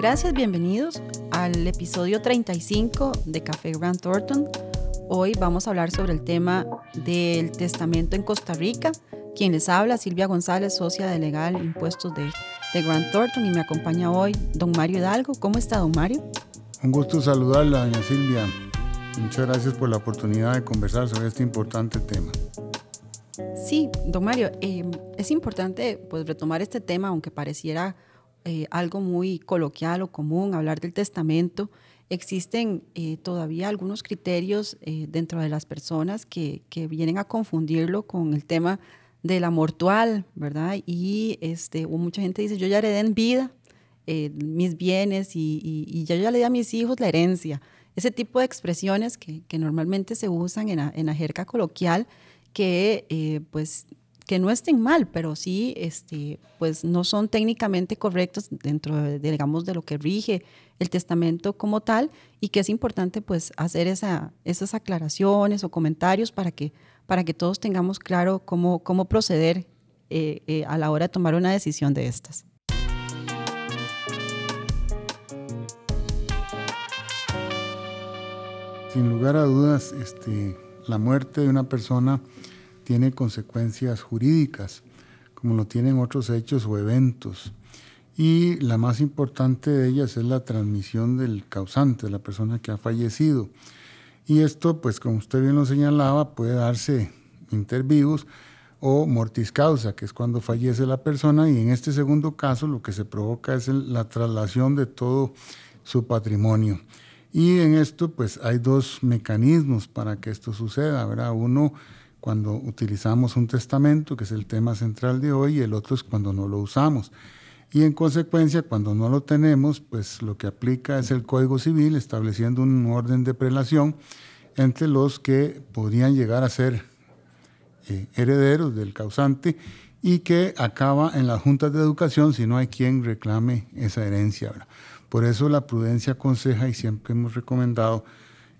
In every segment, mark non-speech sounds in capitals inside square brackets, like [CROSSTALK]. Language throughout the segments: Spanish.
Gracias, bienvenidos al episodio 35 de Café Grant Thornton. Hoy vamos a hablar sobre el tema del testamento en Costa Rica. Quien les habla, Silvia González, socia de Legal Impuestos de, de Grant Thornton y me acompaña hoy don Mario Hidalgo. ¿Cómo está, don Mario? Un gusto saludarla, doña Silvia. Muchas gracias por la oportunidad de conversar sobre este importante tema. Sí, don Mario, eh, es importante pues, retomar este tema, aunque pareciera eh, algo muy coloquial o común, hablar del testamento. Existen eh, todavía algunos criterios dentro de las personas que, que, vienen a confundirlo con el tema de la mortual, ¿verdad? Y este, mucha gente dice, yo ya heredé en vida mis bienes y, y, yo ya le di a mis hijos la herencia. Ese tipo de expresiones que, que normalmente se usan en la, en la coloquial, que eh, pues que no estén mal, pero sí, este, pues no son técnicamente correctos dentro, de, digamos, de lo que rige el testamento como tal y que es importante, pues, hacer esa, esas aclaraciones o comentarios para que, para que todos tengamos claro cómo, cómo proceder eh, eh, a la hora de tomar una decisión de estas. Sin lugar a dudas, este, la muerte de una persona tiene consecuencias jurídicas, como lo tienen otros hechos o eventos. Y la más importante de ellas es la transmisión del causante, de la persona que ha fallecido. Y esto, pues como usted bien lo señalaba, puede darse inter vivos o mortis causa, que es cuando fallece la persona, y en este segundo caso lo que se provoca es la traslación de todo su patrimonio. Y en esto pues hay dos mecanismos para que esto suceda, ¿verdad? Uno cuando utilizamos un testamento, que es el tema central de hoy, y el otro es cuando no lo usamos. Y en consecuencia, cuando no lo tenemos, pues lo que aplica es el Código Civil estableciendo un orden de prelación entre los que podrían llegar a ser eh, herederos del causante y que acaba en las juntas de educación si no hay quien reclame esa herencia. ¿verdad? Por eso la prudencia aconseja y siempre hemos recomendado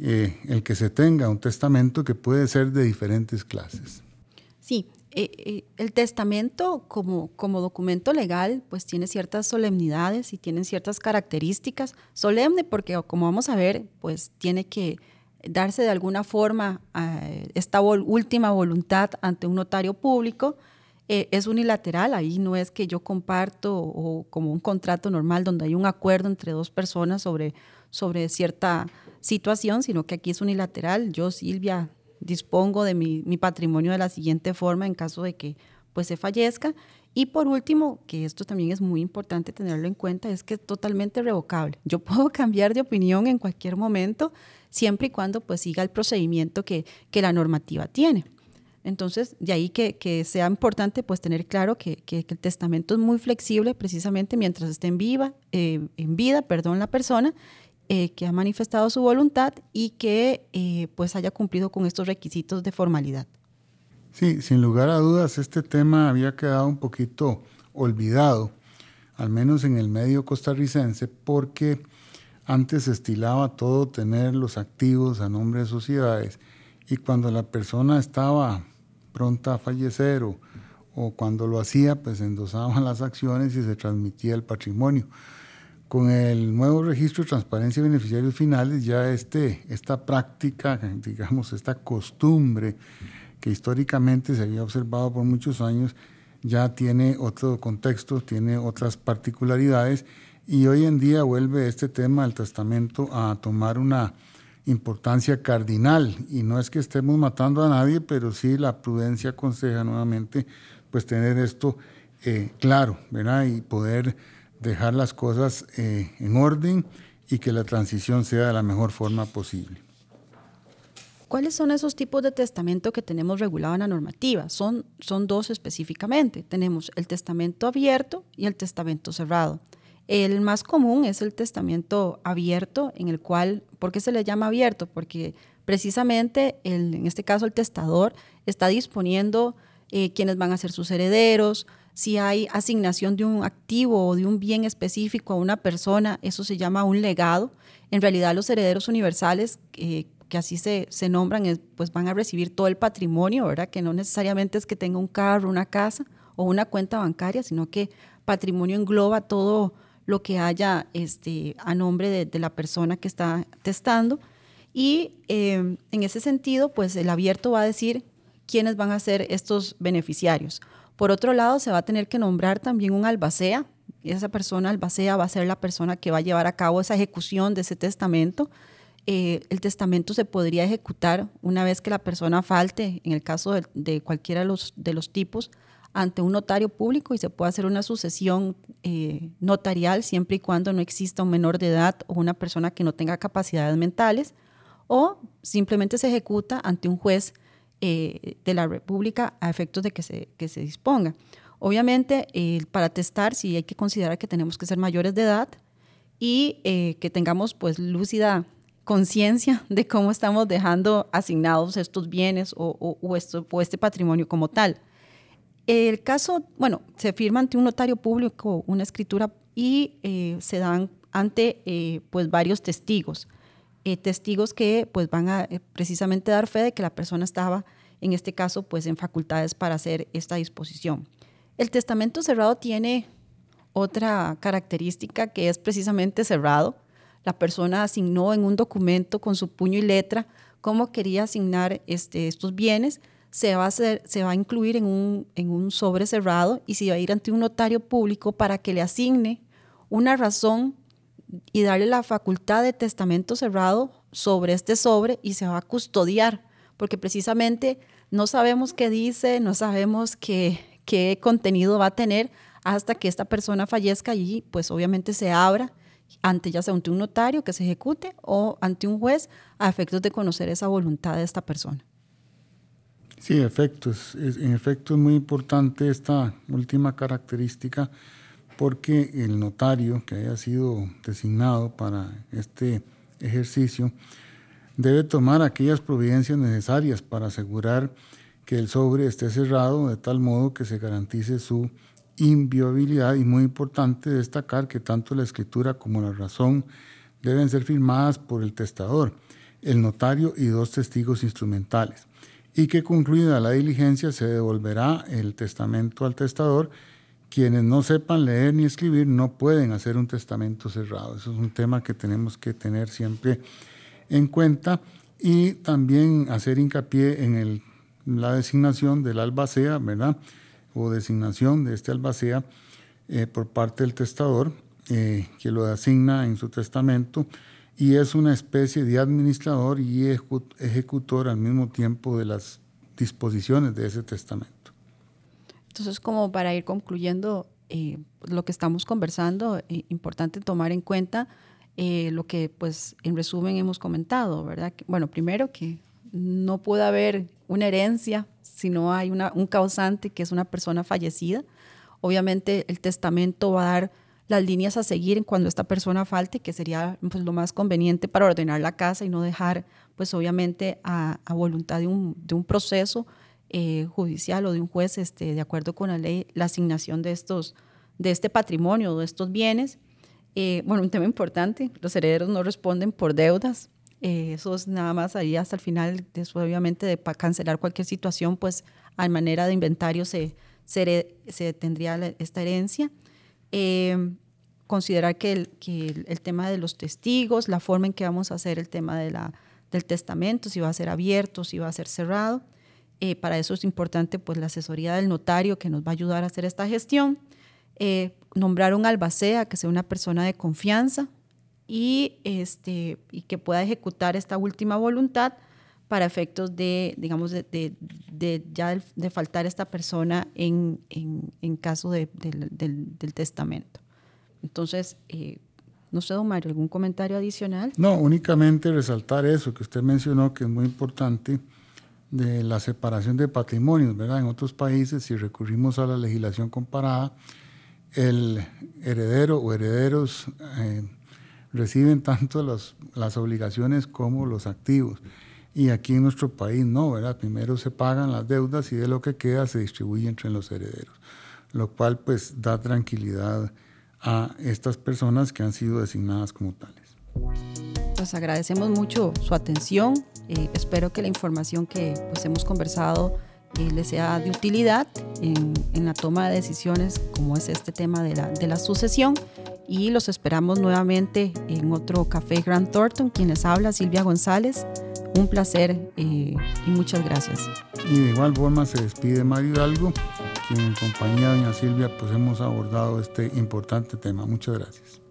eh, el que se tenga un testamento que puede ser de diferentes clases. Sí, eh, eh, el testamento como, como documento legal pues tiene ciertas solemnidades y tiene ciertas características. Solemne porque como vamos a ver pues tiene que darse de alguna forma esta última voluntad ante un notario público es unilateral, ahí no es que yo comparto o como un contrato normal donde hay un acuerdo entre dos personas sobre, sobre cierta situación, sino que aquí es unilateral. Yo, Silvia, dispongo de mi, mi patrimonio de la siguiente forma en caso de que pues se fallezca. Y por último, que esto también es muy importante tenerlo en cuenta, es que es totalmente revocable. Yo [LAUGHS] puedo cambiar de opinión en cualquier momento, siempre y cuando pues siga el procedimiento que, la normativa tiene. Entonces, de ahí que, sea importante pues tener claro que, el testamento es muy flexible precisamente mientras esté en, viva, eh, en vida perdón, la persona eh, que ha manifestado su voluntad y que eh, pues haya cumplido con estos requisitos de formalidad. Sí, sin lugar a dudas, este tema había quedado un poquito olvidado, al menos en el medio costarricense, porque antes se estilaba todo tener los activos a nombre de sociedades y cuando la persona estaba pronta a fallecer o, cuando lo hacía, pues endosaban [LAUGHS] las acciones y se transmitía el patrimonio. Con el nuevo registro de transparencia de beneficiarios finales, ya este, esta práctica, [LAUGHS] digamos, esta costumbre que históricamente se había observado por muchos años, ya tiene otro contexto, tiene otras particularidades y hoy en día vuelve este tema del testamento a tomar una, importancia cardinal y no es que estemos matando a nadie, pero sí la prudencia aconseja nuevamente pues tener esto eh, claro, ¿verdad? Y poder dejar las cosas eh, en orden y que la transición sea de la mejor forma posible. ¿Cuáles son esos tipos de testamento que tenemos regulado en la normativa? Son, son dos específicamente. Tenemos el testamento abierto y el testamento cerrado. El más común es el testamento abierto, en el cual, ¿por qué se le llama abierto? Porque precisamente, en este caso, el testador está disponiendo eh, quiénes van a ser sus herederos, si hay asignación de un activo o de un bien específico a una persona, eso se llama un legado. En realidad los herederos universales, eh, que así se, se nombran, pues van a recibir todo el patrimonio, ¿verdad? Que no necesariamente es que tenga un carro, una casa o una cuenta bancaria, sino que patrimonio engloba todo lo que haya este, a nombre de, la persona que está testando. Y em, en ese sentido, pues el abierto va a decir quiénes van a ser estos beneficiarios. Por otro lado, se va a tener que nombrar también un albacea. Esa persona albacea va a ser la persona que va a llevar a cabo esa ejecución de ese testamento. Eh, el testamento se podría ejecutar una vez que la persona falte, en el caso de, cualquiera de los, de los, tipos, ante un notario público y se puede hacer una sucesión eh, notarial siempre y cuando no exista un menor de edad o una persona que no tenga capacidades mentales, o simplemente se ejecuta ante un juez eh, de la República a efectos de que se, que se disponga. Obviamente, para testar, sí hay que considerar que tenemos que ser mayores de edad y que tengamos pues lúcida conciencia [LAUGHS] de cómo estamos dejando asignados estos bienes o, o, este patrimonio como tal. El caso, bueno, se firma ante un notario público una escritura y eh, se dan ante eh, pues varios testigos, eh, testigos que pues van a precisamente dar fe de que la persona estaba en este caso pues en facultades para hacer esta disposición. El testamento cerrado tiene otra característica que es precisamente cerrado la persona asignó en un documento con su puño y letra cómo quería asignar este, estos bienes, se va, a se va a incluir en un, en un sobre cerrado y se va a ir ante un notario público para que le asigne una razón y darle la facultad de testamento cerrado sobre este sobre y se va a custodiar, porque precisamente no sabemos qué dice, no sabemos qué, qué contenido va a tener hasta que esta persona fallezca y pues obviamente se abra ante ya sea ante un notario que se ejecute o ante un juez a efectos de conocer esa voluntad de esta persona. Sí, efectos. en efecto es muy importante esta última característica porque el notario que haya sido designado para este ejercicio debe tomar aquellas providencias necesarias para asegurar que el sobre esté cerrado de tal modo que se garantice su inviolabilidad y muy importante destacar que tanto la escritura como la razón deben ser firmadas por el testador, el notario y dos testigos instrumentales, y que concluida la diligencia se devolverá el testamento al testador. Quienes no sepan leer ni escribir no pueden hacer un testamento cerrado. Eso es un tema que tenemos que tener siempre en cuenta y también hacer hincapié en la designación del albacea, ¿verdad? o designación de este albacea eh, por parte del testador, eh, que lo asigna en su testamento, y es una especie de administrador y ejecutor al mismo tiempo de las disposiciones de ese testamento. Entonces, como para ir concluyendo eh, lo que estamos conversando, importante tomar en cuenta lo que, pues, en resumen hemos comentado, ¿verdad? Bueno, primero que no puede haber una herencia si no hay un causante que es una persona fallecida. Obviamente el testamento va a dar las líneas a seguir cuando esta persona falte, que sería pues, lo más conveniente para ordenar la casa y no dejar, pues obviamente, a, voluntad de un, proceso eh, judicial o de un juez, este, de acuerdo con la ley, la asignación de, estos, de este patrimonio, de estos bienes. Eh, bueno, un tema importante, los herederos no responden por deudas, eh, eso es nada más ahí hasta el final, después obviamente de cancelar cualquier situación, pues a manera de inventario se, se, tendría esta herencia. Eh, considerar que, el, que el, tema de los testigos, la forma en que vamos a hacer el tema de la, del testamento, si va a ser abierto, si va a ser cerrado. Eh, para eso es importante pues la asesoría del notario que nos va a ayudar a hacer esta gestión. nombrar un albacea, que sea una persona de confianza, y, este, y que pueda ejecutar esta última voluntad para efectos de, digamos, de, de, ya de, faltar esta persona en, en, en caso del, del, testamento. Entonces, eh, no sé, don Mario, ¿algún comentario adicional? No, únicamente resaltar eso que usted mencionó, que es muy importante, de la separación de patrimonios, ¿verdad? En otros países, si recurrimos a la legislación comparada, el heredero o herederos eh, reciben tanto las obligaciones como los activos. Y aquí en nuestro país no, ¿verdad? Primero se pagan las deudas y de lo que queda se distribuye entre los herederos, lo cual pues da tranquilidad a estas personas que han sido designadas como tales. Pues agradecemos mucho su atención. Eh, espero que la información que pues, hemos conversado eh, les sea de utilidad en, en, la toma de decisiones como es este tema de la, de la sucesión y los esperamos nuevamente en otro Café Grand Thornton. Quienes habla Silvia González. Un placer eh, y muchas gracias. Y de igual forma se despide Mario Hidalgo, quien en compañía de doña Silvia pues hemos abordado este importante tema. Muchas gracias.